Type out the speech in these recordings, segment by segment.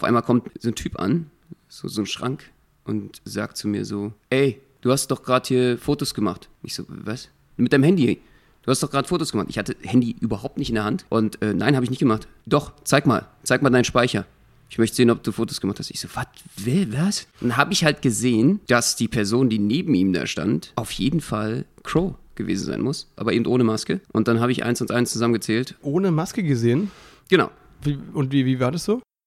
Auf einmal kommt so ein Typ an, so, so ein Schrank, und sagt zu mir so, ey, du hast doch gerade hier Fotos gemacht. Ich so, was? Mit deinem Handy. Du hast doch gerade Fotos gemacht. Ich hatte Handy überhaupt nicht in der Hand. Und äh, nein, habe ich nicht gemacht. Doch, zeig mal. Zeig mal deinen Speicher. Ich möchte sehen, ob du Fotos gemacht hast. Ich so, was? Was? Dann habe ich halt gesehen, dass die Person, die neben ihm da stand, auf jeden Fall Crow gewesen sein muss, aber eben ohne Maske. Und dann habe ich eins und eins zusammengezählt. Ohne Maske gesehen? Genau. Wie, und wie, wie war das so?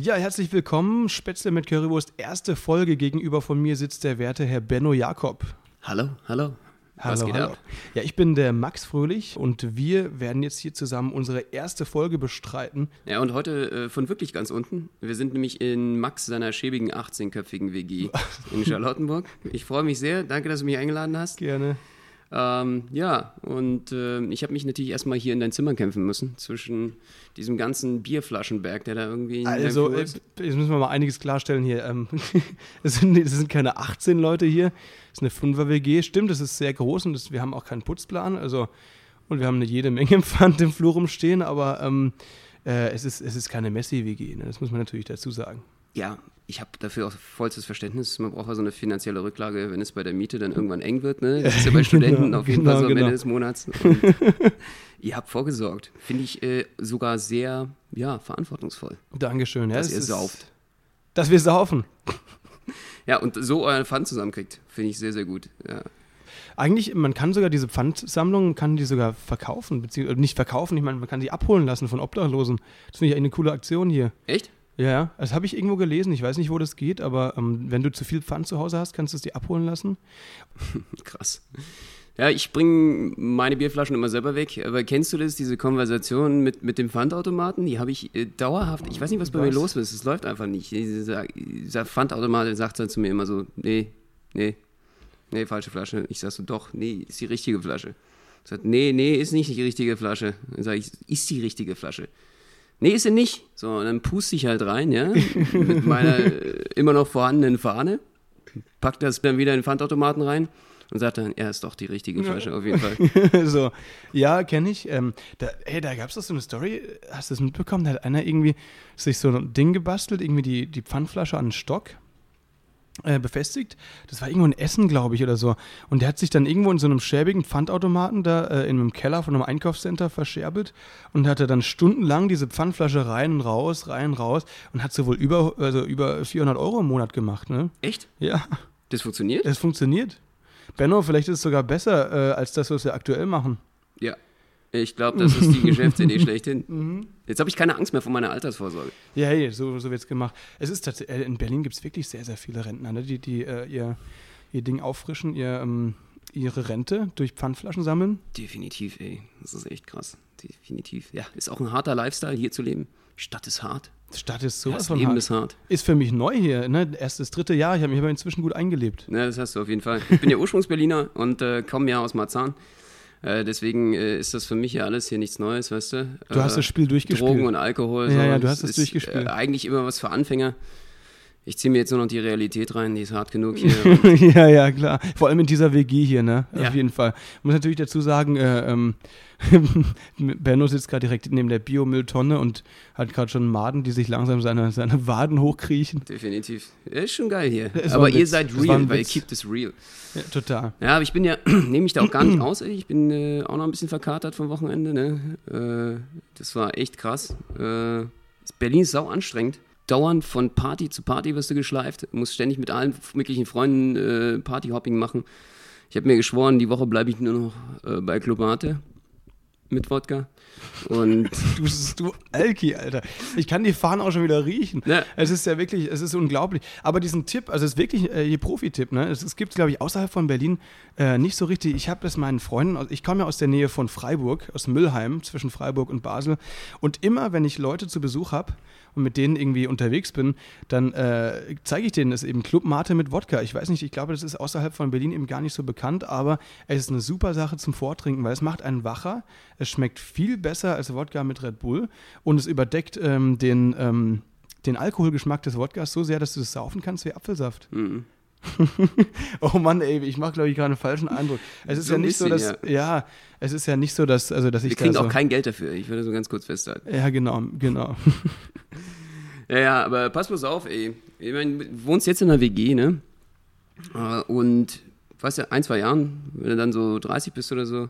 Ja, herzlich willkommen. Spätzle mit Currywurst, erste Folge. Gegenüber von mir sitzt der werte Herr Benno Jakob. Hallo, hallo. Was Hallo, geht hallo. ab? Ja, ich bin der Max Fröhlich und wir werden jetzt hier zusammen unsere erste Folge bestreiten. Ja, und heute äh, von wirklich ganz unten. Wir sind nämlich in Max seiner schäbigen 18-köpfigen WG in Charlottenburg. Ich freue mich sehr. Danke, dass du mich eingeladen hast. Gerne. Ähm, ja, und äh, ich habe mich natürlich erstmal hier in dein Zimmer kämpfen müssen, zwischen diesem ganzen Bierflaschenberg, der da irgendwie. Also, äh, jetzt müssen wir mal einiges klarstellen hier. Ähm, es, sind, es sind keine 18 Leute hier, es ist eine 5er-WG. Stimmt, es ist sehr groß und es, wir haben auch keinen Putzplan. Also, und wir haben eine jede Menge Pfand im Flur rumstehen, aber ähm, äh, es, ist, es ist keine Messi-WG, ne? das muss man natürlich dazu sagen. ja, ich habe dafür auch vollstes Verständnis. Man braucht ja so eine finanzielle Rücklage, wenn es bei der Miete dann irgendwann eng wird. Ne? Das ist ja bei Studenten Genau, auf jeden genau, Fall so am genau. Ende des Monats. Ihr habt vorgesorgt. Finde ich äh, sogar sehr ja, verantwortungsvoll, Dankeschön. Ja, dass es ihr ist- sauft. Dass wir saufen. Ja, und so euren Pfand zusammenkriegt, finde ich sehr, sehr gut. Ja. Eigentlich, man kann sogar diese Pfandsammlungen, kann die sogar verkaufen, beziehungsweise nicht verkaufen, ich meine, man kann sie abholen lassen von Obdachlosen. Das finde ich eine coole Aktion hier. Echt? Ja, ja, das habe ich irgendwo gelesen, ich weiß nicht, wo das geht, aber ähm, wenn du zu viel Pfand zu Hause hast, kannst du es dir abholen lassen. Krass. Ja, ich bringe meine Bierflaschen immer selber weg. Aber kennst du das, diese Konversation mit, mit dem Pfandautomaten? Die habe ich äh, dauerhaft. Ich weiß nicht, was bei mir Was? los ist. Es läuft einfach nicht. Dieser, dieser Pfandautomat sagt dann zu mir immer so: Nee, nee, nee, falsche Flasche. Ich sag so: Doch, nee, ist die richtige Flasche. Er sagt: Nee, nee, ist nicht die richtige Flasche. Dann sage ich: Ist die richtige Flasche. Nee, ist sie nicht. So, und dann puste ich halt rein, ja, mit meiner äh, immer noch vorhandenen Fahne, pack das dann wieder in den Pfandautomaten rein und sagt dann, ja, ist doch die richtige Flasche, auf jeden Fall. so, ja, kenne ich. Ähm, da, ey, da gab es doch so eine Story, hast du das mitbekommen? Da hat einer irgendwie sich so ein Ding gebastelt, irgendwie die, die Pfandflasche an einen Stock äh, befestigt. Das war irgendwo in Essen, glaube ich, oder so. Und der hat sich dann irgendwo in so einem schäbigen Pfandautomaten da äh, in einem Keller von einem Einkaufscenter verscherbelt und hatte dann stundenlang diese Pfandflasche rein und raus, rein, raus und hat so wohl über, also über 400 Euro im Monat gemacht, ne? Echt? Ja, Das funktioniert? es funktioniert. Benno, vielleicht ist es sogar besser äh, als das, was wir aktuell machen. Ja. Ich glaube, das ist die Geschäftsidee schlechthin. Mhm. Jetzt habe ich keine Angst mehr vor meiner Altersvorsorge. Ja, hey, so, so wird es gemacht. Es ist tatsächlich, in Berlin gibt es wirklich sehr, sehr viele Rentner, ne, die, die äh, ihr, ihr Ding auffrischen, ihr, ähm, ihre Rente durch Pfandflaschen sammeln. Definitiv, ey. Das ist echt krass. Definitiv. Ja, ist auch ein harter Lifestyle, hier zu leben. Stadt ist hart. Stadt ist Ja, sowas das von Leben hart. ist hart. Ist für mich neu hier, ne? Erst das dritte Jahr, ich habe mich aber inzwischen gut eingelebt. Ja, das hast du auf jeden Fall. Ich bin ja Ursprungsberliner und äh, komme ja aus Marzahn. Äh, deswegen äh, ist das für mich ja alles hier nichts Neues, weißt du? Du hast das Spiel durchgespielt. Drogen und Alkohol. Ja, so. ja, du hast Das es durchgespielt. Äh, eigentlich immer was für Anfänger. Ich ziehe mir jetzt nur noch die Realität rein, die ist hart genug hier. ja, ja, klar. Vor allem in dieser WG hier, ne? Ja. Auf jeden Fall. Muss natürlich dazu sagen, äh, ähm, Benno sitzt gerade direkt neben der Biomülltonne und hat gerade schon Maden, die sich langsam seine, seine Waden hochkriechen. Definitiv. Ja, ist schon geil hier. War Aber ihr Witz. seid real, weil ihr keept es real. Ja, total. Ja, aber ich bin ja, nehme mich da auch gar nicht aus. Ey. Ich bin äh, auch noch ein bisschen verkatert vom Wochenende. Ne? Äh, das war echt krass. Äh, Berlin ist sau anstrengend. Dauernd von Party zu Party wirst du geschleift. Musst ständig mit allen möglichen Freunden äh, Partyhopping machen. Ich habe mir geschworen, die Woche bleibe ich nur noch äh, bei Club Mate. mit Wodka. Und Du, du Alki, Alter. Ich kann die Fahnen auch schon wieder riechen. Ja. Es ist ja wirklich, es ist unglaublich. Aber diesen Tipp, also es ist wirklich äh, ihr Profi-Tipp, ne? Es, es gibt, glaube ich, außerhalb von Berlin äh, nicht so richtig. Ich habe das meinen Freunden, ich komme ja aus der Nähe von Freiburg, aus Müllheim, zwischen Freiburg und Basel. Und immer, wenn ich Leute zu Besuch habe und mit denen irgendwie unterwegs bin, dann äh, zeige ich denen das eben Club Mate mit Wodka. Ich weiß nicht, ich glaube, das ist außerhalb von Berlin eben gar nicht so bekannt, aber es ist eine super Sache zum Vortrinken, weil es macht einen wacher. Es schmeckt viel besser als Wodka mit Red Bull und es überdeckt ähm, den, ähm, den Alkoholgeschmack des Wodkas so sehr, dass du das saufen kannst wie Apfelsaft. mhm. Oh Mann, ey, ich mache, glaube ich, gerade einen falschen Eindruck. Es ist So ja nicht so, bisschen, dass, ja. es ist ja nicht so, dass, also, dass ich wir kriegen da so, auch kein Geld dafür. Ich würde so ganz kurz festhalten. Ja, genau, genau. Ja, ja, aber pass bloß auf, ey. Ich meine, du wohnst jetzt in einer WG, ne? Äh, Und, weißt du, ein, zwei Jahren, wenn du dann so 30 bist oder so,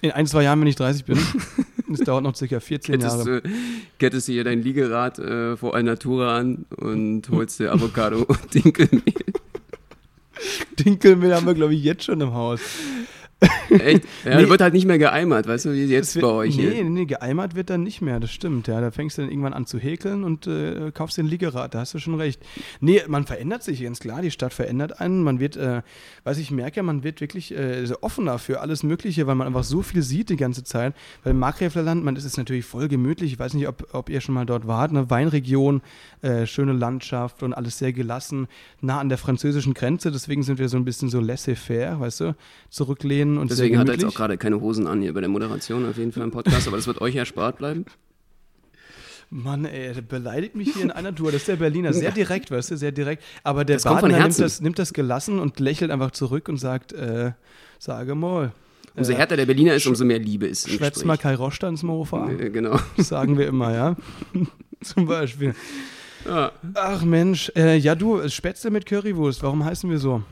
In ein, zwei Jahren, wenn ich 30 bin, es dauert noch circa 14 kettest Jahre. du, kettest du hier dein Liegerad äh, vor Alnatura an und holst dir Avocado und Dinkelmehl. Dinkelmehl haben wir, glaube ich, jetzt schon im Haus. Echt? Ja, Nee. wird halt nicht mehr geeimert, weißt du, wie jetzt wird- bei euch nee, hier. nee, geeimert wird dann nicht mehr, das stimmt. Ja, da fängst du dann irgendwann an zu häkeln und äh, kaufst den Liegerad, da hast du schon recht. Nee, man verändert sich ganz klar, die Stadt verändert einen. Man wird, äh, was ich merke, man wird wirklich äh, offener für alles Mögliche, weil man einfach so viel sieht die ganze Zeit. Weil im Markgräflerland, man ist es natürlich voll gemütlich. Ich weiß nicht, ob, ob ihr schon mal dort wart, eine Weinregion, äh, schöne Landschaft und alles sehr gelassen, nah an der französischen Grenze. Deswegen sind wir so ein bisschen so laissez-faire, weißt du, zurücklehnen und Deswegen hat er jetzt auch gerade keine Hosen an hier bei der Moderation auf jeden Fall im Podcast, aber das wird euch erspart bleiben. Mann, ey, der beleidigt mich hier in einer Tour. Das ist der Berliner. Sehr direkt, weißt du, sehr direkt. Aber der Das Badener nimmt das, nimmt das gelassen und lächelt einfach zurück und sagt, äh, sage mal. Umso äh, härter der Berliner ist, umso mehr Liebe ist Schwätzt mal Kai Roster ins Mofa. Äh, Genau. Das sagen wir immer, ja. Zum Beispiel. Ja. Ach Mensch, äh, ja du, Spätzle mit Currywurst, warum heißen wir so?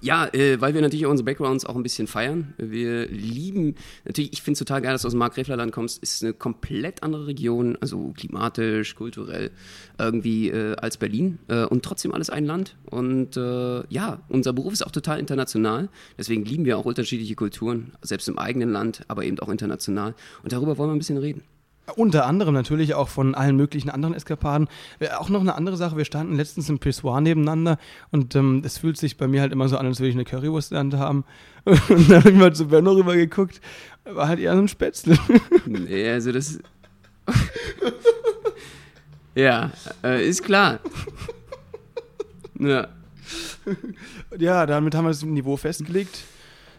Ja, äh, weil wir natürlich auch unsere Backgrounds auch ein bisschen feiern. Wir lieben, natürlich, ich finde es total geil, dass du aus dem Markgräflerland kommst. Ist eine komplett andere Region, also klimatisch, kulturell, irgendwie äh, als Berlin. Äh, und trotzdem alles ein Land. Und äh, ja, unser Beruf ist auch total international. Deswegen lieben wir auch unterschiedliche Kulturen, selbst im eigenen Land, aber eben auch international. Und darüber wollen wir ein bisschen reden. Unter anderem natürlich auch von allen möglichen anderen Eskapaden. Äh, Auch noch eine andere Sache, wir standen letztens im Pissoir nebeneinander und ähm, es fühlt sich bei mir halt immer so an, als würde ich eine Currywurst in der Hand haben. Und dann habe ich mal zu Benno rüber geguckt, war halt eher so ein Spätzle. Nee, also das. ja, äh, ist klar. Ja. ja, damit haben wir das Niveau festgelegt.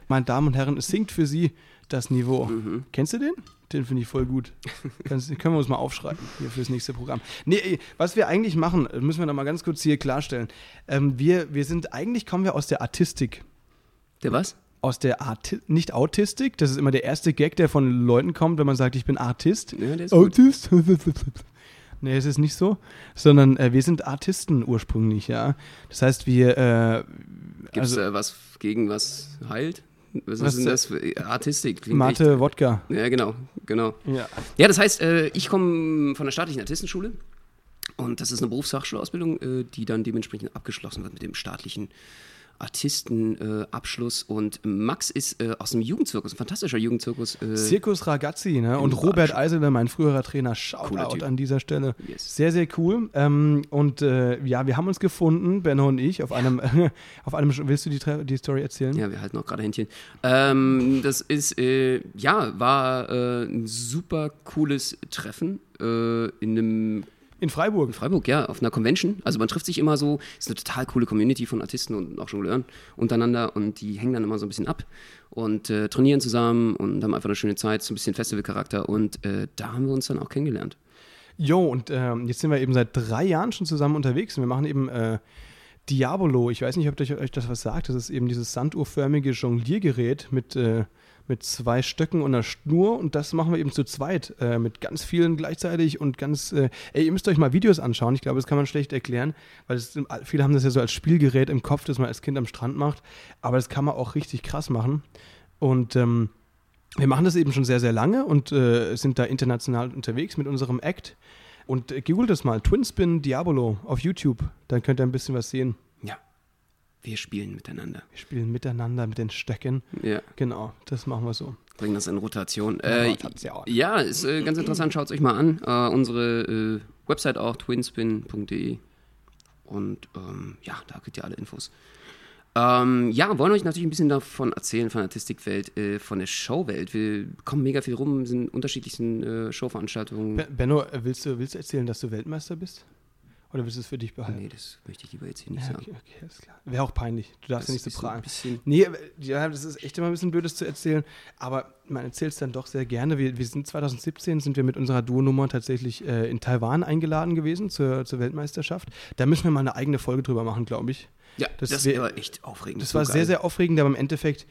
Meine Damen und Herren, es sinkt für Sie das Niveau. Mhm. Kennst du den? Den finde ich voll gut. Kannst, können wir uns mal aufschreiben hier fürs nächste Programm. Nee, ey, was wir eigentlich machen, müssen wir noch mal ganz kurz hier klarstellen. Ähm, wir, wir sind, eigentlich kommen wir aus der Artistik. Der was? aus der Arti nicht Autistik, das ist immer der erste Gag, der von Leuten kommt, wenn man sagt, ich bin Artist. Ja, der ist gut. Artist? nee, es ist nicht so, sondern äh, wir sind Artisten ursprünglich, ja. Das heißt, wir, äh, Gibt es also äh, was gegen was heilt? Was, Was, ist denn äh, das für Artistik? Klingt Mate, Wodka. echt- Ja, genau, genau. Ja. Ja, das heißt, äh, ich komme von der staatlichen Artistenschule und das ist eine Berufsfachschulausbildung, äh, die dann dementsprechend abgeschlossen wird mit dem staatlichen Artistenabschluss. und Max ist äh, aus dem Jugendzirkus, ein fantastischer Jugendzirkus. Äh, Circus Ragazzi, ne? Und Robert. Eiseler, mein früherer Trainer, Shoutout an dieser Stelle. Yes. Sehr, sehr cool. Ähm, und äh, ja, wir haben uns gefunden, Benno und ich, auf einem, auf einem, willst du die, die Story erzählen? Ja, wir halten auch gerade Händchen. Ähm, das ist, äh, ja, war äh, ein super cooles Treffen äh, in einem In Freiburg. In Freiburg, ja, auf einer Convention. Also man trifft sich immer so, ist eine total coole Community von Artisten und auch Jongleuren untereinander und die hängen dann immer so ein bisschen ab und äh, trainieren zusammen und haben einfach eine schöne Zeit, so ein bisschen Festivalcharakter und äh, da haben wir uns dann auch kennengelernt. Jo, und ähm, jetzt sind wir eben seit drei Jahren schon zusammen unterwegs und wir machen eben äh, Diabolo. Ich weiß nicht, ob euch, euch das was sagt. Das ist eben dieses sanduhrförmige Jongliergerät mit, äh, mit zwei Stöcken und einer Schnur und das machen wir eben zu zweit äh, mit ganz vielen gleichzeitig und ganz. Äh, ey, ihr müsst euch mal Videos anschauen. Ich glaube, das kann man schlecht erklären, weil das, viele haben das ja so als Spielgerät im Kopf, das man als Kind am Strand macht. Aber das kann man auch richtig krass machen. Und ähm, wir machen das eben schon sehr, sehr lange und äh, sind da international unterwegs mit unserem Act. Und äh, googelt das mal, Twinspin Diabolo auf YouTube. Dann könnt ihr ein bisschen was sehen. Wir spielen miteinander. Wir spielen miteinander mit den Stöcken. Ja, Genau, das machen wir so. bringen das in Rotation. Ja, Äh, ja ja, ist äh, ganz interessant, schaut es euch mal an. Äh, unsere äh, Website auch, twinspin.de. Und ähm, ja, da kriegt ihr alle Infos. Ähm, ja, wollen euch natürlich ein bisschen davon erzählen, von der Artistikwelt, äh, von der Showwelt. Wir kommen mega viel rum, sind in unterschiedlichsten äh, Showveranstaltungen. Be- Benno, äh, willst du, willst du erzählen, dass du Weltmeister bist? Oder willst du es für dich behalten? Nee, das möchte ich lieber jetzt hier nicht Ja, sagen. okay, okay, alles klar. Wäre auch peinlich. Du darfst ja nicht so bisschen- Nee, ja, das ist echt immer ein bisschen blödes zu erzählen, aber man erzählt es dann doch sehr gerne. Wir, wir sind 2017 sind wir mit unserer Duo-Nummer tatsächlich äh, in Taiwan eingeladen gewesen zur, zur Weltmeisterschaft. Da müssen wir mal eine eigene Folge drüber machen, glaube ich. Ja, Das das, wär- war echt aufregend. Das so war geil. sehr, sehr aufregend, aber im Endeffekt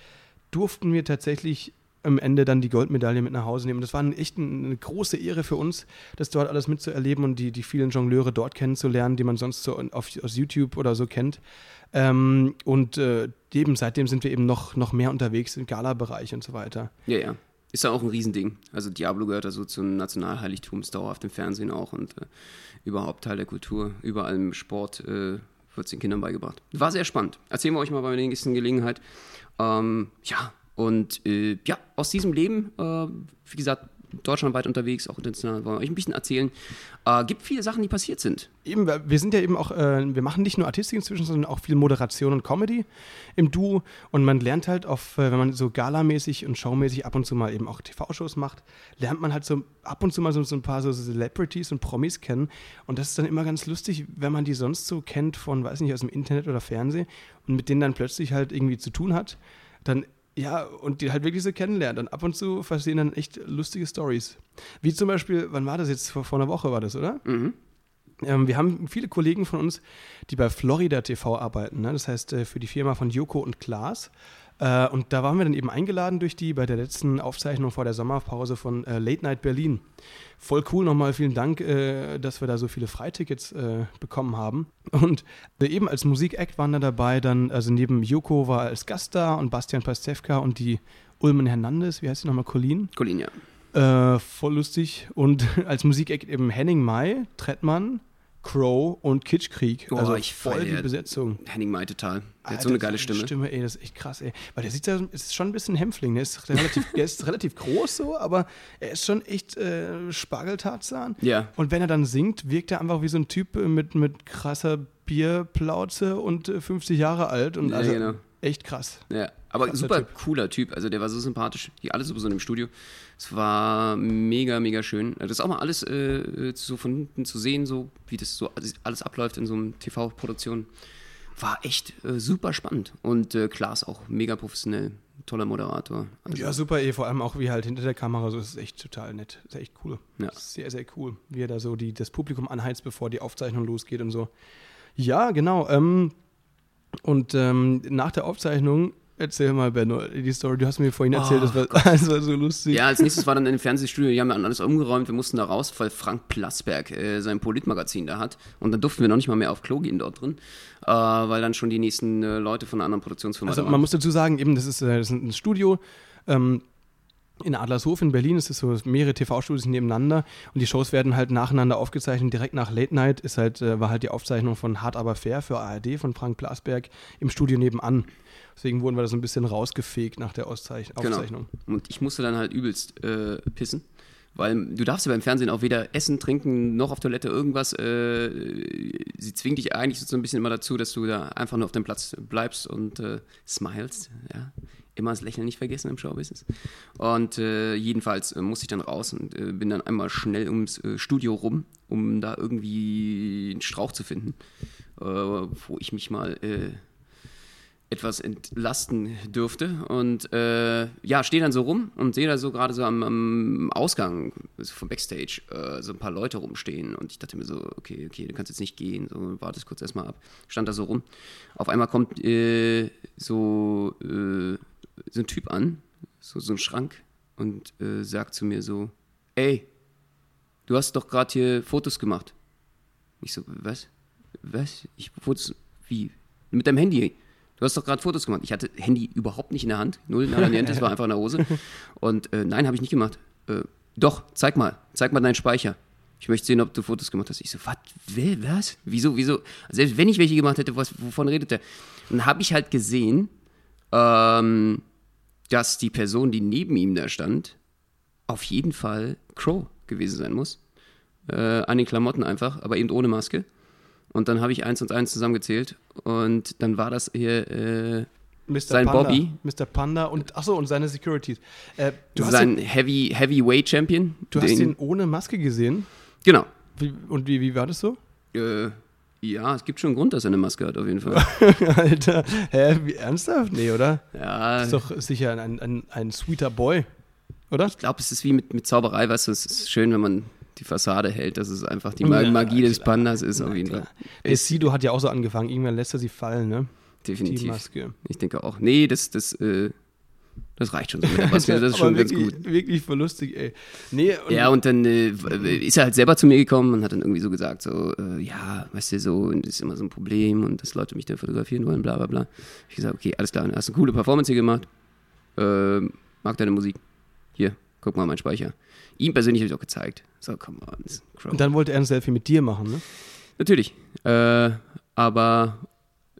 durften wir tatsächlich am Ende dann die Goldmedaille mit nach Hause nehmen. Das war echt ein, eine große Ehre für uns, das dort alles mitzuerleben und die, die vielen Jongleure dort kennenzulernen, die man sonst so auf, aus YouTube oder so kennt. Ähm, und äh, eben seitdem sind wir eben noch, noch mehr unterwegs im Gala-Bereich und so weiter. Ja, ja. Ist ja auch ein Riesending. Also Diablo gehört da so zum Nationalheiligtum, ist dauerhaft im Fernsehen auch und äh, überhaupt Teil der Kultur. Überall im Sport äh, wird es den Kindern beigebracht. War sehr spannend. Erzählen wir euch mal bei der nächsten Gelegenheit. Ähm, ja, und äh, ja, aus diesem Leben, äh, wie gesagt, deutschlandweit unterwegs, auch international, wollen wir euch ein bisschen erzählen. Äh, gibt viele Sachen, die passiert sind. Eben, wir sind ja eben auch, äh, wir machen nicht nur Artistik inzwischen, sondern auch viel Moderation und Comedy im Duo. Und man lernt halt auf, äh, wenn man so galamäßig und showmäßig ab und zu mal eben auch TV-Shows macht, lernt man halt so ab und zu mal so, so ein paar so Celebrities und Promis kennen. Und das ist dann immer ganz lustig, wenn man die sonst so kennt von, weiß nicht, aus dem Internet oder Fernsehen und mit denen dann plötzlich halt irgendwie zu tun hat. Dann ja, und die halt wirklich so kennenlernt. Und ab und zu passieren dann echt lustige Stories. Wie zum Beispiel, wann war das jetzt? Vor, vor einer Woche war das, oder? Ähm, wir haben viele Kollegen von uns, die bei Florida TV arbeiten. Ne? Das heißt, äh, für die Firma von Joko und Klaas. Äh, und da waren wir dann eben eingeladen durch die bei der letzten Aufzeichnung vor der Sommerpause von äh, Late Night Berlin. Voll cool, nochmal vielen Dank, äh, dass wir da so viele Freitickets äh, bekommen haben. Und äh, eben als Musikact waren da dabei, dann, also neben Joko war als Gast da und Bastian Pastewka und die Ulmen Hernandez, wie heißt sie nochmal, Colleen? Colin, ja. Äh, voll lustig. Und als Musikeck eben Henning Mai, Trettmann, Crow und Kitschkrieg. Oh, also ich voll die Besetzung. Henning Mai total. Der hat so eine geile Stimme. Stimme, ey, das ist echt krass, ey. Weil der sieht ja, ist schon ein bisschen Hämpfling. Der ist relativ, der ist relativ groß so, aber er ist schon echt äh, Spargeltarzan. Ja. Und wenn er dann singt, wirkt er einfach wie so ein Typ äh, mit, mit krasser Bierplauze und äh, 50 Jahre alt. Und Ja, also genau. echt krass. Ja, aber Krasser super Typ. cooler Typ. Also der war so sympathisch. Die alle so im Studio. Es war mega, mega schön. Das ist auch mal alles äh, so von hinten zu sehen, so wie das so alles abläuft in so einem TV-Produktion. War echt äh, super spannend. Und äh, Klaas auch mega professionell. Toller Moderator. Also, Ja, super, eh, vor allem auch wie halt hinter der Kamera, so ist es echt total nett. Ist echt cool. Ja. Sehr, sehr cool, wie er da so die, das Publikum anheizt, bevor die Aufzeichnung losgeht und so. Ja, genau. Ähm, und ähm, nach der Aufzeichnung, erzähl mal, Benno, die Story, du hast mir vorhin erzählt, das, war, das war so lustig. Ja, als nächstes war dann im Fernsehstudio, die haben dann alles umgeräumt, wir mussten da raus, weil Frank Plasberg äh, sein Politmagazin da hat. Und dann durften wir noch nicht mal mehr auf Klo gehen dort drin, äh, weil dann schon die nächsten äh, Leute von einer anderen Produktionsfirma Also man waren. muss dazu sagen, eben, das ist, äh, das ist ein Studio. Ähm, in Adlershof in Berlin ist es so mehrere TV-Studios nebeneinander und die Shows werden halt nacheinander aufgezeichnet. Direkt nach Late Night ist halt, äh, war halt die Aufzeichnung von Hart aber fair für ARD von Frank Blasberg im Studio nebenan. Deswegen wurden wir da so ein bisschen rausgefegt nach der Auszeich Genau. Aufzeichnung. Und ich musste dann halt übelst äh, pissen. Weil du darfst ja beim Fernsehen auch weder essen, trinken, noch auf Toilette irgendwas. Äh, sie zwingt dich eigentlich so ein bisschen immer dazu, dass du da einfach nur auf dem Platz bleibst und äh, smilest. Ja? Immer das Lächeln nicht vergessen im Showbusiness. Und äh, jedenfalls äh, musste ich dann raus und äh, bin dann einmal schnell ums äh, Studio rum, um da irgendwie einen Strauch zu finden, äh, wo ich mich mal äh, etwas entlasten dürfte. Und ja, stehe dann so rum und sehe da so gerade so am, am Ausgang so vom Backstage so ein paar Leute rumstehen. Und ich dachte mir so, okay, okay, du kannst jetzt nicht gehen, so wartest kurz erstmal ab. Stand da so rum. Auf einmal kommt so, so ein Typ an, so, so ein Schrank, und äh, sagt zu mir so, ey, du hast doch gerade hier Fotos gemacht. Ich so, was? Was? Ich Fotos, wie? Mit deinem Handy? Du hast doch gerade Fotos gemacht. Ich hatte Handy überhaupt nicht in der Hand. Null nada niente, es war einfach in der Hose. Und äh, nein, habe ich nicht gemacht. Äh, doch, zeig mal. Zeig mal deinen Speicher. Ich möchte sehen, ob du Fotos gemacht hast. Ich so, was? Was? Wieso, wieso? Selbst wenn ich welche gemacht hätte, was, wovon redet der? Und dann habe ich halt gesehen, ähm, dass die Person, die neben ihm da stand, auf jeden Fall Crow gewesen sein muss. Äh, an den Klamotten einfach, aber eben ohne Maske. Und dann habe ich eins und eins zusammengezählt und dann war das hier äh, Mr. sein Panda, Bobby. Mr. Panda und achso, und seine Securities. Äh, du hast, sein ihn, Heavy, Heavyweight Champion. du hast Den- ihn ohne Maske gesehen. Genau. Wie, und wie, wie war das so? Äh, ja, es gibt schon einen Grund, dass er eine Maske hat, auf jeden Fall. Alter, hä, wie ernsthaft? Nee, oder? Ja, Ist doch sicher ein, ein, ein sweeter Boy, oder? ich glaube, es ist wie mit, mit Zauberei, weißt du, es ist schön, wenn man die Fassade hält, dass es einfach die Magie des klar. Pandas ist, auf jeden klar. Fall. Ist Sido hat ja auch so angefangen. Irgendwann lässt er sie fallen, ne? Die definitiv. Maske. Ich denke auch. Nee, das, das, äh, das reicht schon so das ist Aber schon ganz wirklich, gut. Wirklich voll lustig, ey. Nee, und Ja, und dann äh, ist er halt selber zu mir gekommen und hat dann irgendwie so gesagt, so, äh, ja, weißt du, so, das ist immer so ein Problem und dass Leute mich da fotografieren wollen, bla bla bla. Ich gesagt, okay, alles klar, hast eine coole Performance hier gemacht, ähm, mag deine Musik. Hier, guck mal meinen Speicher. Ihm persönlich habe ich auch gezeigt. So, come on, Crow. und dann wollte er ein Selfie mit dir machen, ne? Natürlich. Äh, aber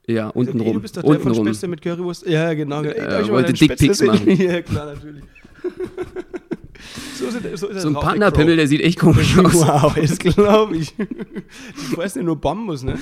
ja, Ey, untenrum. du bist doch der von untenrum. Spätzle mit Currywurst. Ja, genau. Ey, ich mal wollte deinen Dickpics Spätzle machen. Ja, klar, natürlich. so ist er, so ist er So ein Partnerpimmel, der sieht echt komisch aus. Wow, das glaube ich. Die fressen ja nur Bambus, ne?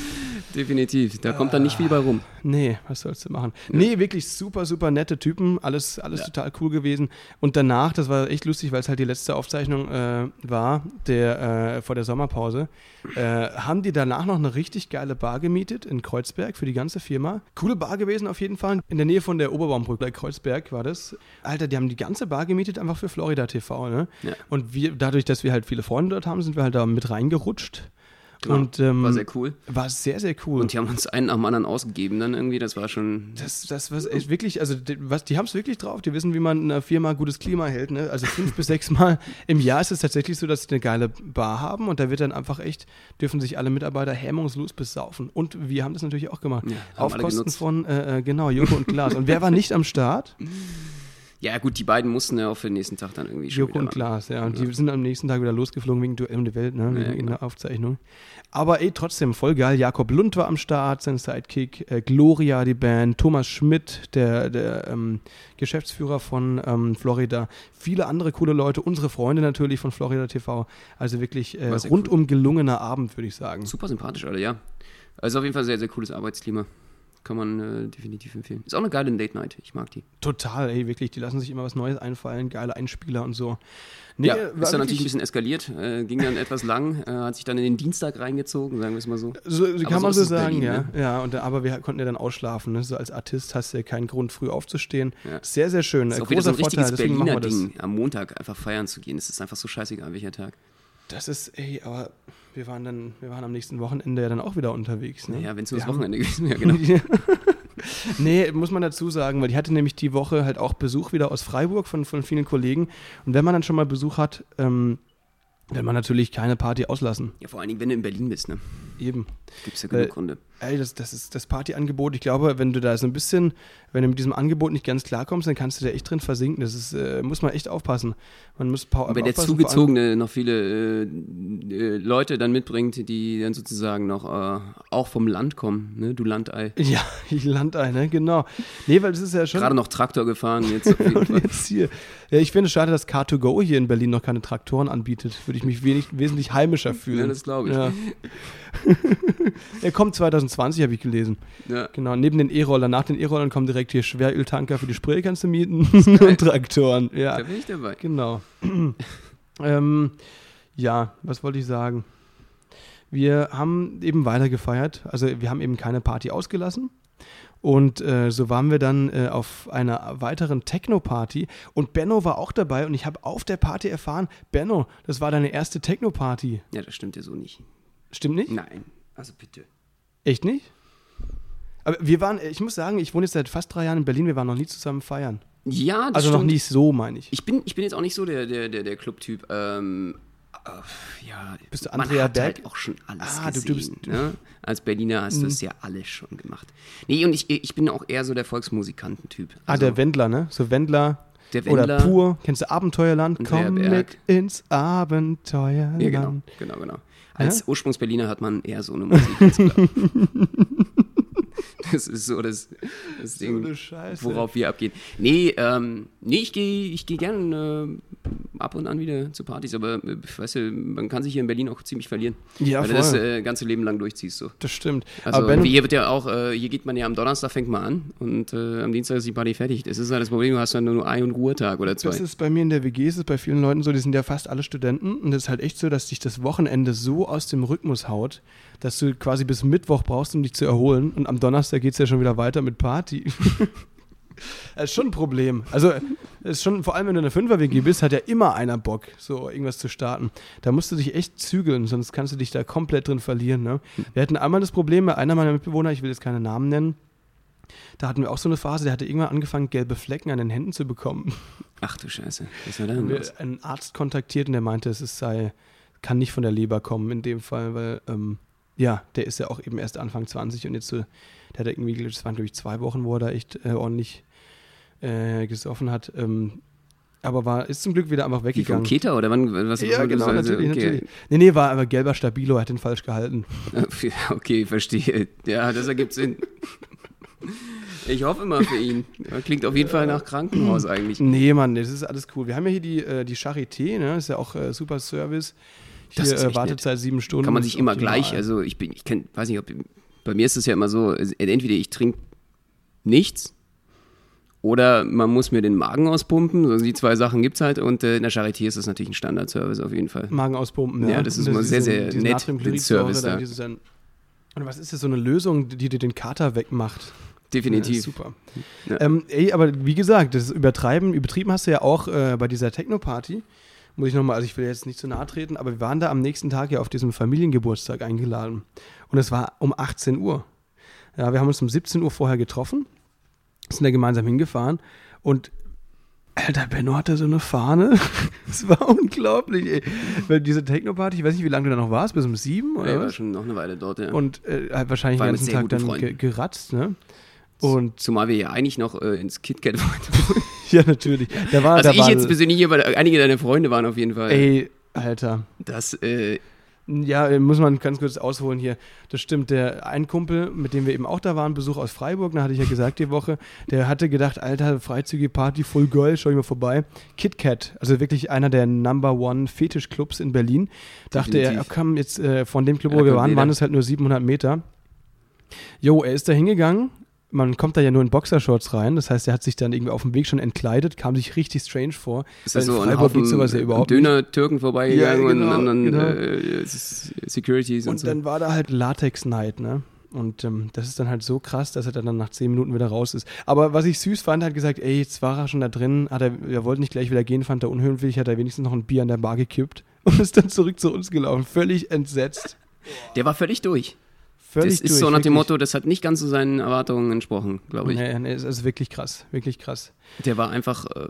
Definitiv. Da kommt dann nicht viel bei rum. Nee, was sollst du machen? Nee, wirklich super, super nette Typen. Alles, alles total cool gewesen. Und danach, das war echt lustig, weil es halt die letzte Aufzeichnung äh, war, der, äh, vor der Sommerpause, äh, haben die danach noch eine richtig geile Bar gemietet in Kreuzberg für die ganze Firma. Coole Bar gewesen auf jeden Fall. In der Nähe von der Oberbaumbrücke bei Kreuzberg war das. Alter, die haben die ganze Bar gemietet, einfach für Florida TV, ne? Ja. Und wir, dadurch, dass wir halt viele Freunde dort haben, sind wir halt da mit reingerutscht. Genau. Und ähm, War sehr cool. war sehr, sehr cool. Und die haben uns einen nach dem anderen ausgegeben dann irgendwie. Das war schon. Das, das was echt wirklich, also die, was, die haben es wirklich drauf. Die wissen, wie man in einer Firma gutes Klima hält. Ne? Also fünf bis sechs Mal im Jahr ist es tatsächlich so, dass sie eine geile Bar haben und da wird dann einfach echt, dürfen sich alle Mitarbeiter hemmungslos besaufen. Und wir haben das natürlich auch gemacht. Ja, Auf Kosten von, äh, äh, genau, Joko und Glas. Und wer war nicht am Start? Ja, gut, die beiden mussten ja auch für den nächsten Tag dann irgendwie schon. Joko und. Glas, ja. Und die sind am nächsten Tag wieder losgeflogen wegen Duell um die Welt, ne? wegen Ja, genau. der Aufzeichnung. Aber ey, trotzdem voll geil. Jakob Lund war am Start, sein Sidekick. Äh, Gloria, die Band. Thomas Schmidt, der, der ähm, Geschäftsführer von ähm, Florida. Viele andere coole Leute. Unsere Freunde natürlich von Florida TV. Also wirklich äh, rundum gelungener Abend, würde ich sagen. Super sympathisch, alle, ja. Also auf jeden Fall sehr, sehr cooles Arbeitsklima. Kann man äh, definitiv empfehlen. Ist auch eine geile Date Night. Ich mag die. Total, ey, wirklich. Die lassen sich immer was Neues einfallen. Geile Einspieler und so. Nee, ja, war ist dann natürlich ein bisschen eskaliert. Äh, ging dann etwas lang. Äh, hat sich dann in den Dienstag reingezogen, sagen wir es mal so. So, kann so man so es sagen, Berlin, ja. ne? ja und, aber wir konnten ja dann ausschlafen. Ne? So als Artist hast du ja keinen Grund, früh aufzustehen. Ja. Sehr, sehr schön. Ist Äh, auch wieder so ein großer richtiges Vorteil, deswegen machen wir Berliner das. Ding, am Montag einfach feiern zu gehen. Das ist einfach so scheißegal, welcher Tag. Das ist, ey, aber wir waren dann, wir waren am nächsten Wochenende ja dann auch wieder unterwegs. Ne? Naja, wenn es nur das Wochenende gewesen wäre, genau. nee, muss man dazu sagen, weil die hatte nämlich die Woche halt auch Besuch wieder aus Freiburg von, von vielen Kollegen. Und wenn man dann schon mal Besuch hat, ähm, will man natürlich keine Party auslassen. Ja, vor allen Dingen, wenn du in Berlin bist, ne? Eben. Gibt es ja genug Gründe. Ey, das, das ist das Partyangebot. Ich glaube, wenn du da so ein bisschen, wenn du mit diesem Angebot nicht ganz klarkommst, dann kannst du da echt drin versinken. Das ist, äh, muss man echt aufpassen. Man muss Und wenn der Zugezogene noch viele äh, äh, Leute dann mitbringt, die dann sozusagen noch äh, auch vom Land kommen, ne? Du Landei. Ja, ich land ein, ne? genau. Nee, weil das ist ja schon. Gerade noch Traktor gefahren, jetzt Und jetzt hier. Ja, ich finde es schade, dass Car2Go hier in Berlin noch keine Traktoren anbietet. Würde ich mich wenig, wesentlich heimischer fühlen. Ja, das glaube ich. Ja. er kommt 2020, habe ich gelesen. Ja. Genau, neben den E-Rollern. Nach den E-Rollern kommen direkt hier Schweröltanker für die Spree kannst du mieten und Traktoren. Ja, Da bin ich dabei. genau. ähm, ja, was wollte ich sagen? Wir haben eben weiter gefeiert. Also wir haben eben keine Party ausgelassen. Und äh, so waren wir dann äh, auf einer weiteren Techno-Party und Benno war auch dabei und ich habe auf der Party erfahren, Benno, das war deine erste Techno-Party. Ja, das stimmt ja so nicht. Stimmt nicht? Nein, also bitte. Echt nicht? Aber wir waren, ich muss sagen, ich wohne jetzt seit fast drei Jahren in Berlin, wir waren noch nie zusammen feiern. Ja, das Also stimmt. noch nicht so, meine ich. Ich bin, ich bin jetzt auch nicht so der, der, der, der Club-Typ. Ähm, äh, ja, Bist du man Andrea hat Berg? halt auch schon alles Ah, du- gesehen. du bist- Mhm. ne? Als Berliner hast du es ja alles schon gemacht. Nee, und ich, ich bin auch eher so der Volksmusikantentyp. ah, Also, der Wendler, ne? So Wendler. Der Oder. Pur. Kennst du Abenteuerland? Andrea Komm Berg. mit ins Abenteuerland. Ja, genau, genau, genau. Als Ursprungsberliner hat man eher so eine Musik. Das ist so das, das So Ding, Scheiße. worauf wir abgehen. Nee, ähm, nee ich gehe ich geh gerne äh, ab und an wieder zu Partys, aber äh, weißt du, man kann sich hier in Berlin auch ziemlich verlieren. Ja, weil du das äh, ganze Leben lang durchziehst. So. Das stimmt. Also Aber hier wird ja auch, äh, hier geht man ja am Donnerstag fängt man an und äh, am Dienstag ist die Party fertig. Das ist halt das Problem, du hast dann nur einen Ruhetag oder zwei. Das ist bei mir in der WG, ist es bei vielen Leuten so, die sind ja fast alle Studenten und es ist halt echt so, dass dich das Wochenende so aus dem Rhythmus haut, dass du quasi bis Mittwoch brauchst, um dich zu erholen und am Donnerstag geht es ja schon wieder weiter mit Party. Das ist schon ein Problem. Also, ist schon, vor allem wenn du in der Fünfer-WG bist, hat ja immer einer Bock, so irgendwas zu starten. Da musst du dich echt zügeln, sonst kannst du dich da komplett drin verlieren. Ne? Wir hatten einmal das Problem, einer meiner Mitbewohner, ich will jetzt keine Namen nennen, da hatten wir auch so eine Phase, der hatte irgendwann angefangen, gelbe Flecken an den Händen zu bekommen. Ach du Scheiße, was war da denn los? einen Arzt kontaktiert und der meinte, es sei, kann nicht von der Leber kommen in dem Fall, weil ähm, ja, der ist ja auch eben erst Anfang 20 und jetzt so, der hat irgendwie, das waren glaube ich zwei Wochen, wo er da echt äh, ordentlich äh, gesoffen hat. Ähm, aber war, ist zum Glück wieder einfach Wie vom weggegangen. Keter oder wann? Was, Ja, genau, also, natürlich, okay. natürlich. Nee, nee, war aber gelber Stabilo, er hat den falsch gehalten. Okay, verstehe. Ja, das ergibt Sinn. Ich hoffe immer für ihn. Klingt auf jeden Fall nach Krankenhaus eigentlich. Nee, Mann, das ist alles cool. Wir haben ja hier die, äh, die Charité, ne? ist ja auch äh, super Service. Das Hier äh, echt Wartezeit sieben Stunden. Kann man sich immer optimal. gleich, also ich bin, ich kenn, weiß nicht, ob, bei mir ist es ja immer so, entweder ich trinke nichts oder man muss mir den Magen auspumpen, also die zwei Sachen gibt es halt und äh, in der Charité ist das natürlich ein Standardservice auf jeden Fall. Magen auspumpen, Ja, das ist immer sehr, sehr nett, den Service da. dann, und was ist das, so eine Lösung, die dir den Kater wegmacht? Ja, Definitiv. ist super. Ja. Ähm, ey, aber wie gesagt, das Übertreiben, übertrieben hast du ja auch äh, bei dieser Techno-Party. Muss ich nochmal, also ich will jetzt nicht zu nahe treten, aber wir waren da am nächsten Tag ja auf diesem Familiengeburtstag eingeladen. Und es war um 18 Uhr. Ja, wir haben uns um 17 Uhr vorher getroffen, sind da gemeinsam hingefahren und Alter, Benno hatte so eine Fahne. Es war unglaublich, ey. Weil diese Techno-Party, ich weiß nicht, wie lange du da noch warst, bis um sieben oder Ja, war was? schon noch eine Weile dort, ja. Und äh, hat wahrscheinlich War den ganzen Tag dann ge geratzt, ne? Und Zumal wir ja eigentlich noch äh, ins KitKat wollten. ja, natürlich. Da war, Also da ich war, jetzt persönlich hier, aber einige deiner Freunde waren auf jeden Fall. Ey, Alter. Das, äh, Ja, äh, muss man ganz kurz ausholen hier. Das stimmt, der ein Kumpel, mit dem wir eben auch da waren, Besuch aus Freiburg, da hatte ich ja gesagt die Woche, der hatte gedacht, Alter, freizügige Party, voll geil, schau ich mal vorbei. KitKat, also wirklich einer der Number One Fetischclubs in Berlin. Dachte er, Definitiv. ja, komm, jetzt äh, von dem Club, Ja, wo wir kommt waren, jeder. waren es halt nur 700 Meter. Jo, er ist da hingegangen. Man kommt da ja nur in Boxershorts rein, das heißt, er hat sich dann irgendwie auf dem Weg schon entkleidet, kam sich richtig strange vor. ist das so ein Haufen sowas ja überhaupt nicht. Döner-Türken vorbeigegangen Ja, genau, und dann genau. äh, Securities und, Und so. dann war da halt Latex-Night, ne? Und ähm, das ist dann halt so krass, dass er dann nach zehn Minuten wieder raus ist. Aber was ich süß fand, hat gesagt, ey, jetzt war er schon da drin, hat er, er wollte nicht gleich wieder gehen, fand er unhöflich, hat er wenigstens noch ein Bier an der Bar gekippt und ist dann zurück zu uns gelaufen, völlig entsetzt. Der war völlig durch. Völlig das ist durch, so nach dem. Motto, das hat nicht ganz so seinen Erwartungen entsprochen, glaube ich. Nee, nee, es ist wirklich krass, wirklich krass. Der war einfach äh,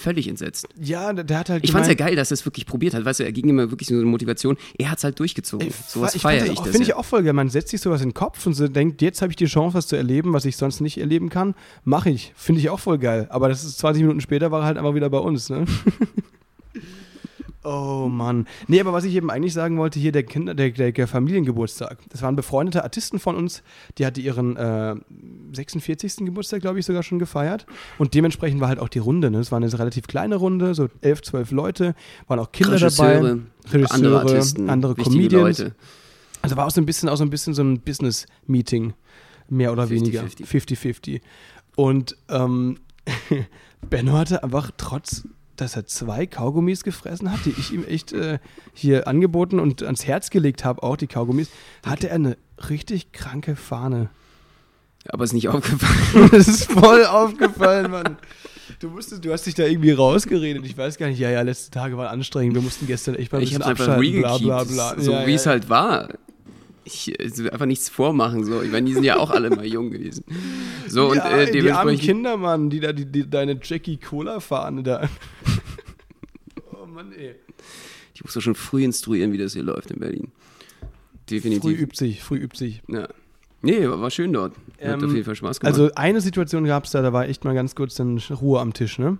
völlig entsetzt. Ja, der, hat halt Ich fand's ja gemeint- geil, dass er es wirklich probiert hat. Weißt du, er ging immer wirklich so eine Motivation. Er hat's halt durchgezogen. Ey, Sowas ich feiere fand ich. das Finde ich ja. auch voll geil. Man setzt sich sowas in den Kopf und so denkt, jetzt habe ich die Chance, was zu erleben, was ich sonst nicht erleben kann. Mache ich. Finde ich auch voll geil. Aber das ist 20 Minuten später, war er halt einfach wieder bei uns, ne? Oh Mann. Nee, aber was ich eben eigentlich sagen wollte, hier der Kinder, der, der, Familiengeburtstag. Das waren befreundete Artisten von uns, die hatte ihren äh, 46. Geburtstag, glaube ich, sogar schon gefeiert. Und dementsprechend war halt auch die Runde. Ne? Es war eine relativ kleine Runde, so 11, 12 Leute, waren auch Kinder dabei. Regisseure, Regisseure, andere Artisten, andere Comedians. Leute. Also war auch so ein bisschen, auch so ein bisschen so ein Business-Meeting, mehr oder 50-50. weniger. 50-50. Und ähm, Benno hatte einfach trotz, dass er zwei Kaugummis gefressen hat, die ich ihm echt äh, hier angeboten und ans Herz gelegt habe, auch die Kaugummis, hatte er eine richtig kranke Fahne. Aber ist nicht aufgefallen. Das ist voll aufgefallen, Mann. Du, musstest, du hast dich da irgendwie rausgeredet. Ich weiß gar nicht, ja, ja, letzte Tage waren anstrengend. Wir mussten gestern echt mal ein Ich bisschen abschalten, bla, bla, bla. So Ja, wie ja, es halt war. Ich, also einfach nichts vormachen. So. Ich meine, die sind ja auch alle mal jung gewesen. So, und ja, äh, die armen dementsprechend. Kinder, Mann, die da die, die, deine Jackie Cola Fahne da. oh Mann, ey. Ich muss doch schon früh instruieren, wie das hier läuft in Berlin. Definitiv. Früh übt sich, früh übt sich. Ja. Nee, war war schön dort. Hat Ähm, auf jeden Fall Spaß gemacht. Also eine Situation gab es da, da war echt mal ganz kurz dann Ruhe am Tisch, ne?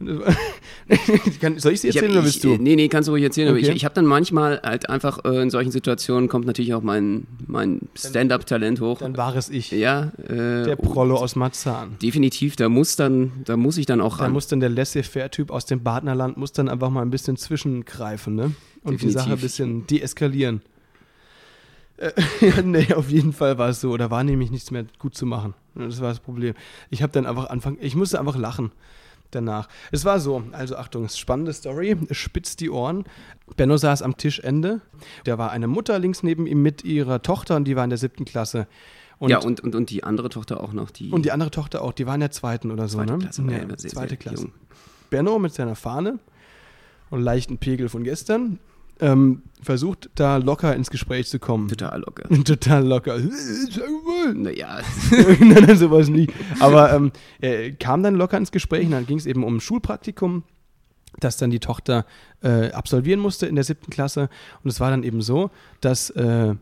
Soll ich sie Ich hab- erzählen oder ich, bist du? äh, Nee, nee, kannst du ruhig erzählen. Aber Okay. ich, ich habe dann manchmal halt einfach äh, in solchen Situationen kommt natürlich auch mein, mein Stand-up-Talent hoch. Dann war es ich, ja, äh, der Prollo aus Marzahn. definitiv. Da muss dann, da muss ich dann auch Da ran. muss dann der Laissez-faire-Typ aus dem Badnerland muss dann einfach mal ein bisschen zwischengreifen, ne? Und die Definitiv. Sache ein bisschen deeskalieren. Äh, ja, nee, auf jeden Fall war es so. Da war nämlich nichts mehr gut zu machen. Das war das Problem. Ich habe dann einfach anfangen, ich musste einfach lachen danach. Es war so, also Achtung, spannende Story, es spitzt die Ohren. Benno saß am Tischende. Da war eine Mutter links neben ihm mit ihrer Tochter und die war in der siebten Klasse. Und, ja, und, und, und die andere Tochter auch noch, die und die andere Tochter auch, die war in der zweiten oder so, zweite ne? Klasse. Ja, sehr, zweite sehr Klasse. jung. Benno mit seiner Fahne und leichten Pegel von gestern ähm, versucht da locker ins Gespräch zu kommen. Total locker. Total locker. Naja, nein, nein, sowas nicht. Aber ähm, er kam dann locker ins Gespräch und dann ging es eben um ein Schulpraktikum, das dann die Tochter äh, absolvieren musste in der siebten Klasse. Und es war dann eben so, dass äh,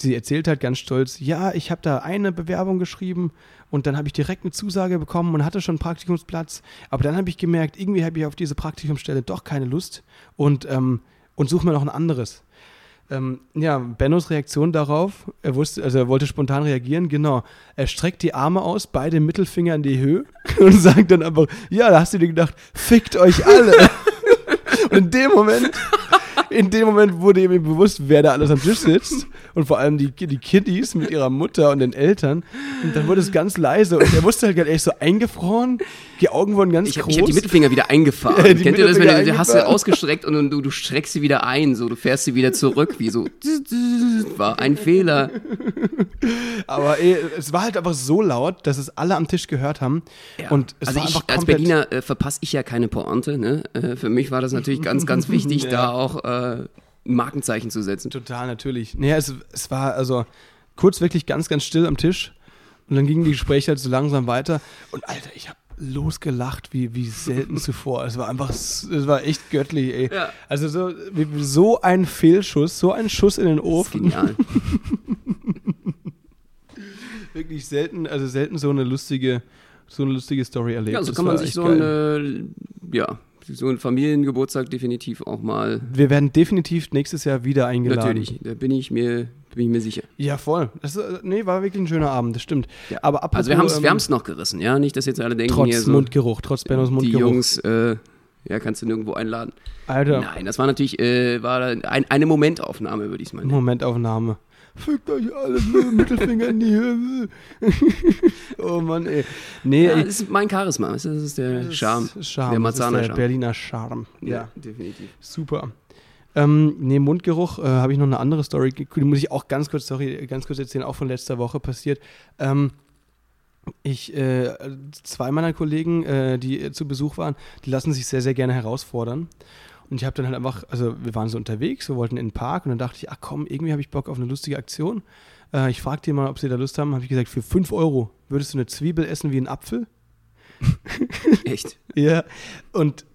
sie erzählt hat ganz stolz, ja, ich habe da eine Bewerbung geschrieben und dann habe ich direkt eine Zusage bekommen und hatte schon einen Praktikumsplatz. Aber dann habe ich gemerkt, irgendwie habe ich auf diese Praktikumsstelle doch keine Lust und, ähm, und suche mir noch ein anderes. Ähm, ja, Bennos Reaktion darauf, er wusste, also er wollte spontan reagieren, genau. Er streckt die Arme aus, beide Mittelfinger in die Höhe und sagt dann einfach, ja, da hast du dir gedacht, fickt euch alle. und in dem Moment, in dem Moment wurde ihm bewusst, wer da alles am Tisch sitzt und vor allem die, die Kiddies mit ihrer Mutter und den Eltern. Und dann wurde es ganz leise und er wusste halt, er ist so eingefroren, die Augen wurden ganz ich habe groß. hab die Mittelfinger wieder eingefahren. Ja, Kennt ihr das, wenn du, du hast sie ausgestreckt und du, du streckst sie wieder ein, so du fährst sie wieder zurück, wie so war ein Fehler. Aber ey, es war halt einfach so laut, dass es alle am Tisch gehört haben. Ja. Und es also war ich, einfach als Berliner äh, verpasse ich ja keine Pointe. Ne? Äh, für mich war das natürlich ganz, ganz wichtig, Ja. da auch äh, ein Markenzeichen zu setzen. total natürlich. Naja, es, es war also kurz wirklich ganz, ganz still am Tisch. Und dann gingen die Gespräche halt so langsam weiter. Und Alter, ich habe losgelacht wie, wie selten zuvor. Es war einfach, es war echt göttlich, ey. Ja. Also so, so ein Fehlschuss, so ein Schuss in den Das ist Ofen. genial. Wirklich selten, also selten so eine lustige, so eine lustige Story erlebt. Ja, so kann man sich so geil. eine, ja, so einen Familiengeburtstag definitiv auch mal. Wir werden definitiv nächstes Jahr wieder eingeladen. Natürlich, da bin ich mir, bin ich mir sicher. Ja, voll. Das, äh, nee, war wirklich ein schöner Abend, das stimmt. Ja. Aber apropos, Also wir haben es ähm, wir noch gerissen, ja, nicht, dass jetzt alle denken trotz hier so, Mundgeruch, trotz Bennos die Mundgeruch. Jungs, äh, ja, kannst du nirgendwo einladen. Alter, Nein, das war natürlich, äh, war ein, eine Momentaufnahme, würde ich es mal nennen. Momentaufnahme. Fickt euch alle, Mittelfinger in die Höhe. oh Mann, ey. Nee, Ja, das ist mein Charisma, das ist der Charme. Charme. Der Marzahner der Charme. Berliner Charme. Ja, definitiv. super. Ähm, nee, Mundgeruch, äh, habe ich noch eine andere Story, die muss ich auch ganz kurz, sorry, ganz kurz erzählen, auch von letzter Woche passiert. Ähm, ich, äh, zwei meiner Kollegen, äh, die äh, zu Besuch waren, die lassen sich sehr, sehr gerne herausfordern. Und ich habe dann halt einfach, also wir waren so unterwegs, wir wollten in den Park und dann dachte ich, ach komm, irgendwie habe ich Bock auf eine lustige Aktion. Äh, ich fragte die mal, ob sie da Lust haben, habe ich gesagt, für 5 Euro würdest du eine Zwiebel essen wie ein Apfel? Echt. Ja. Und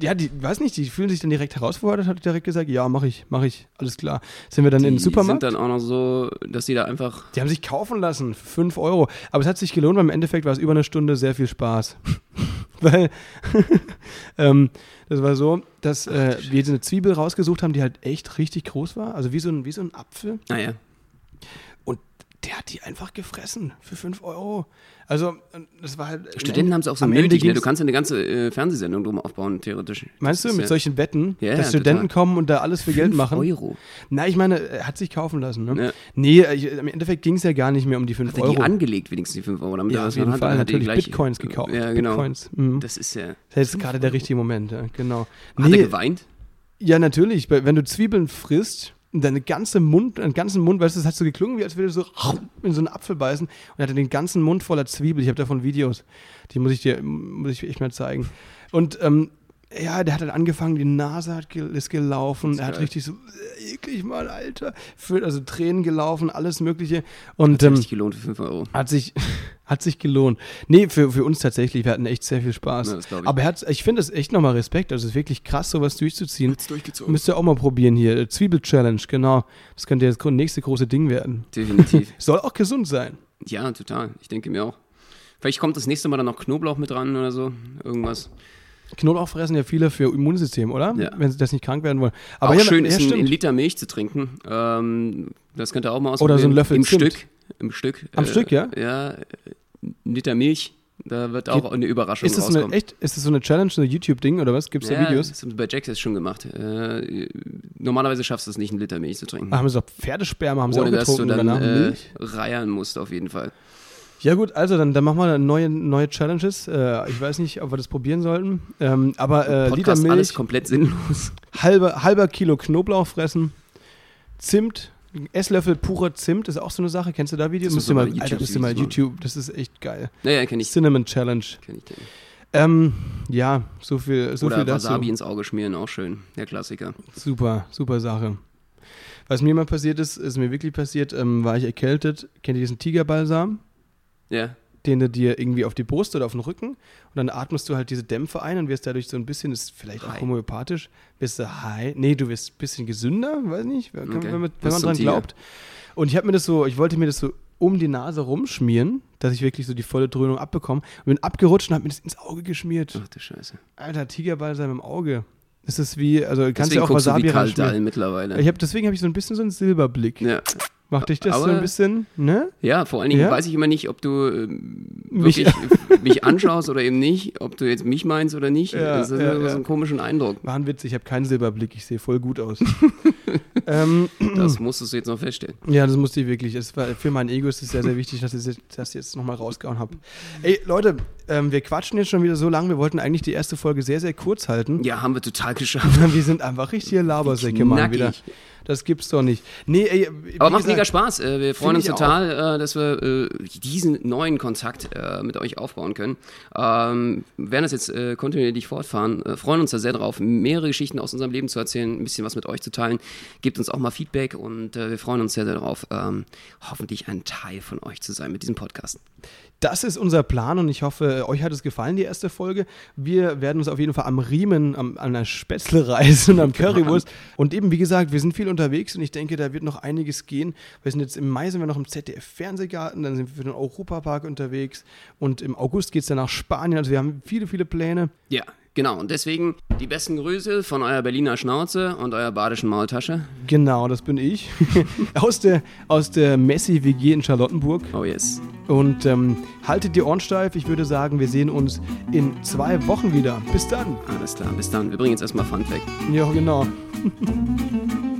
ja, die, weiß nicht, die fühlen sich dann direkt herausgefordert, hat direkt gesagt, ja, mach ich, mach ich, alles klar. Sind wir dann Die in den Supermarkt? sind dann auch noch so, dass die da einfach, Die haben sich kaufen lassen für 5 Euro. Aber es hat sich gelohnt, weil im Endeffekt war es über eine Stunde sehr viel Spaß. weil ähm, das war so, dass äh, wir jetzt eine Zwiebel rausgesucht haben, die halt echt richtig groß war. Also wie so ein, wie so ein Apfel. naja, Und der hat die einfach gefressen für 5 Euro. Also, das war halt. Studenten haben es auch so nötig, ne? Du kannst ja eine ganze äh, Fernsehsendung drum aufbauen, theoretisch. Meinst du, Das ist mit ja solchen Wetten, Ja, dass ja, Studenten total. kommen und da alles für Geld machen? Euro. Na, ich meine, er hat sich kaufen lassen, ne? Ja. Nee, ich, im Endeffekt ging es ja gar nicht mehr um die 5 Hat Euro. die angelegt, wenigstens die 5 Euro? Damit er ja, auf jeden Fall. hat Natürlich gleich- Bitcoins gekauft. Ja, genau. Bitcoins. Mhm. Das, Das ist ja. ist jetzt gerade der richtige Moment, ja, genau. Hat er geweint? ja, natürlich. Wenn du Zwiebeln frisst, und deine ganze Mund, einen ganzen Mund, weißt du, das hat so geklungen, wie als würde so in so einen Apfel beißen und hatte den ganzen Mund voller Zwiebel. Ich habe davon Videos, die muss ich dir, muss ich echt mal zeigen. Und ähm, ja, der hat dann angefangen, die Nase hat ge ist gelaufen, er hat geil. richtig so, äh, eklig, Mann, Alter. Für, also Tränen gelaufen, alles Mögliche. Und Hat sich ähm, richtig gelohnt für 5 Euro. hat sich, hat sich gelohnt. Nee, für, für uns tatsächlich, wir hatten echt sehr viel Spaß. Ja, das. Aber er hat, ich finde es echt nochmal Respekt, also es ist wirklich krass, sowas durchzuziehen. Hat's durchgezogen. Müsst ihr auch mal probieren hier. Zwiebel-Challenge, genau. Das könnte das nächste große Ding werden. Definitiv. Soll auch gesund sein. ja, total. Ich denke mir auch. Vielleicht kommt das nächste Mal dann noch Knoblauch mit dran oder so. Irgendwas. Knoblauch fressen ja viele für Immunsystem, oder? Ja. Wenn sie das nicht krank werden wollen. Aber auch ja, schön ja, ist, ein, stimmt. ein Liter Milch zu trinken. Ähm, das könnt ihr auch mal Oder ausprobieren. so ein Löffel Im. Stück. Im Stück. Am Stück, ja? Ja, äh, ein Liter Milch. Da wird auch eine Überraschung Ist das, eine, rauskommen. echt, ist das so eine Challenge, so ein YouTube-Ding oder was? Gibt es da ja, Videos? Das haben sie bei Jack jetzt schon gemacht. Äh, normalerweise schaffst du es nicht, einen Liter Milch zu trinken. Ah, haben sie auch Pferdesperma, haben sie Ohne auch dass du getrunken dann äh, Milch? reiern musst, auf jeden Fall. Ja gut, also dann, dann machen wir neue, neue Challenges. Äh, ich weiß nicht, ob wir das probieren sollten. Ähm, aber äh, Liter Podcast alles Milch, komplett sinnlos. halber, halber Kilo Knoblauch fressen, Zimt, Esslöffel purer Zimt, ist auch so eine Sache. Kennst du da Videos? Das Müsst ihr mal, Alter, YouTube müsst ihr mal YouTube, das ist echt geil. Naja, kenne ich. Cinnamon Challenge. Kenn ich den. Ähm, ja, so viel, so Oder viel dazu. Wasabi ins Auge schmieren, auch schön. Der Klassiker. Super, super Sache. Was mir mal passiert ist, ist mir wirklich passiert, ähm, war ich erkältet. Kennt ihr diesen Tigerbalsam? Ja. Den du dir irgendwie auf die Brust oder auf den Rücken und dann atmest du halt diese Dämpfe ein und wirst dadurch so ein bisschen, ist vielleicht auch High. homöopathisch, bist du high. Nee, du wirst ein bisschen gesünder, weiß nicht, wenn, Okay. wenn, man- wenn Das man dran Tiger. glaubt. Und ich habe mir das so, ich wollte mir das so um die Nase rumschmieren, dass ich wirklich so die volle Dröhnung abbekomme und bin abgerutscht und habe mir das ins Auge geschmiert. Ach du Scheiße. Alter, Tigerbalsam im Auge. Das ist wie, also kannst Deswegen du auch guckst du Wasabi wie mittlerweile. Ich hab, deswegen habe ich so ein bisschen so einen Silberblick. ja. Macht dich das so Aber- ein bisschen, ne? ja, vor allen Dingen Ja? weiß ich immer nicht, ob du ähm, Mich- wirklich mich anschaust oder eben nicht, ob du jetzt mich meinst oder nicht. Ja, das ist ja, so ja. einen komischen Eindruck. War ein Witz, ich habe keinen Silberblick, ich sehe voll gut aus. ähm, Das musstest du jetzt noch feststellen. ja, das musste ich wirklich. Es war, für mein Ego ist es sehr, sehr wichtig, dass ich das jetzt nochmal rausgehauen habe. Ey, Leute, ähm, wir quatschen jetzt schon wieder so lange. Wir wollten eigentlich die erste Folge sehr, sehr kurz halten. Ja, haben wir total geschafft. Wir sind einfach richtige Labersäcke mal wieder. Das gibt's doch nicht. Nee, ey, Aber macht gesagt, mega Spaß. Äh, Wir freuen uns ich auch. total, äh, dass wir äh, diesen neuen Kontakt mit euch aufbauen können. Ähm, werden das jetzt kontinuierlich fortfahren. Äh, freuen uns da sehr drauf, mehrere Geschichten aus unserem Leben zu erzählen, ein bisschen was mit euch zu teilen. Gebt uns auch mal Feedback und wir freuen uns sehr, sehr darauf, ähm, hoffentlich ein Teil von euch zu sein mit diesem Podcast. Das ist unser Plan und ich hoffe, euch hat es gefallen, die erste Folge. Wir werden uns auf jeden Fall am Riemen, am, an der Spätzle-Reise und am Currywurst. Und eben, wie gesagt, wir sind viel unterwegs und ich denke, da wird noch einiges gehen. Wir sind jetzt im Mai sind wir noch im ZDF-Fernsehgarten, dann sind wir für den Europapark unterwegs und im August geht es dann nach Spanien. Also wir haben viele, viele Pläne. Ja, genau. Und deswegen die besten Grüße von eurer Berliner Schnauze und eurer badischen Maultasche. Genau, das bin ich. aus der, aus der Messi-WG in Charlottenburg. Oh yes. Und ähm, haltet die Ohren steif. Ich würde sagen, wir sehen uns in zwei Wochen wieder. Bis dann. Alles klar, bis dann. Wir bringen jetzt erstmal Fun Fact. Ja, genau.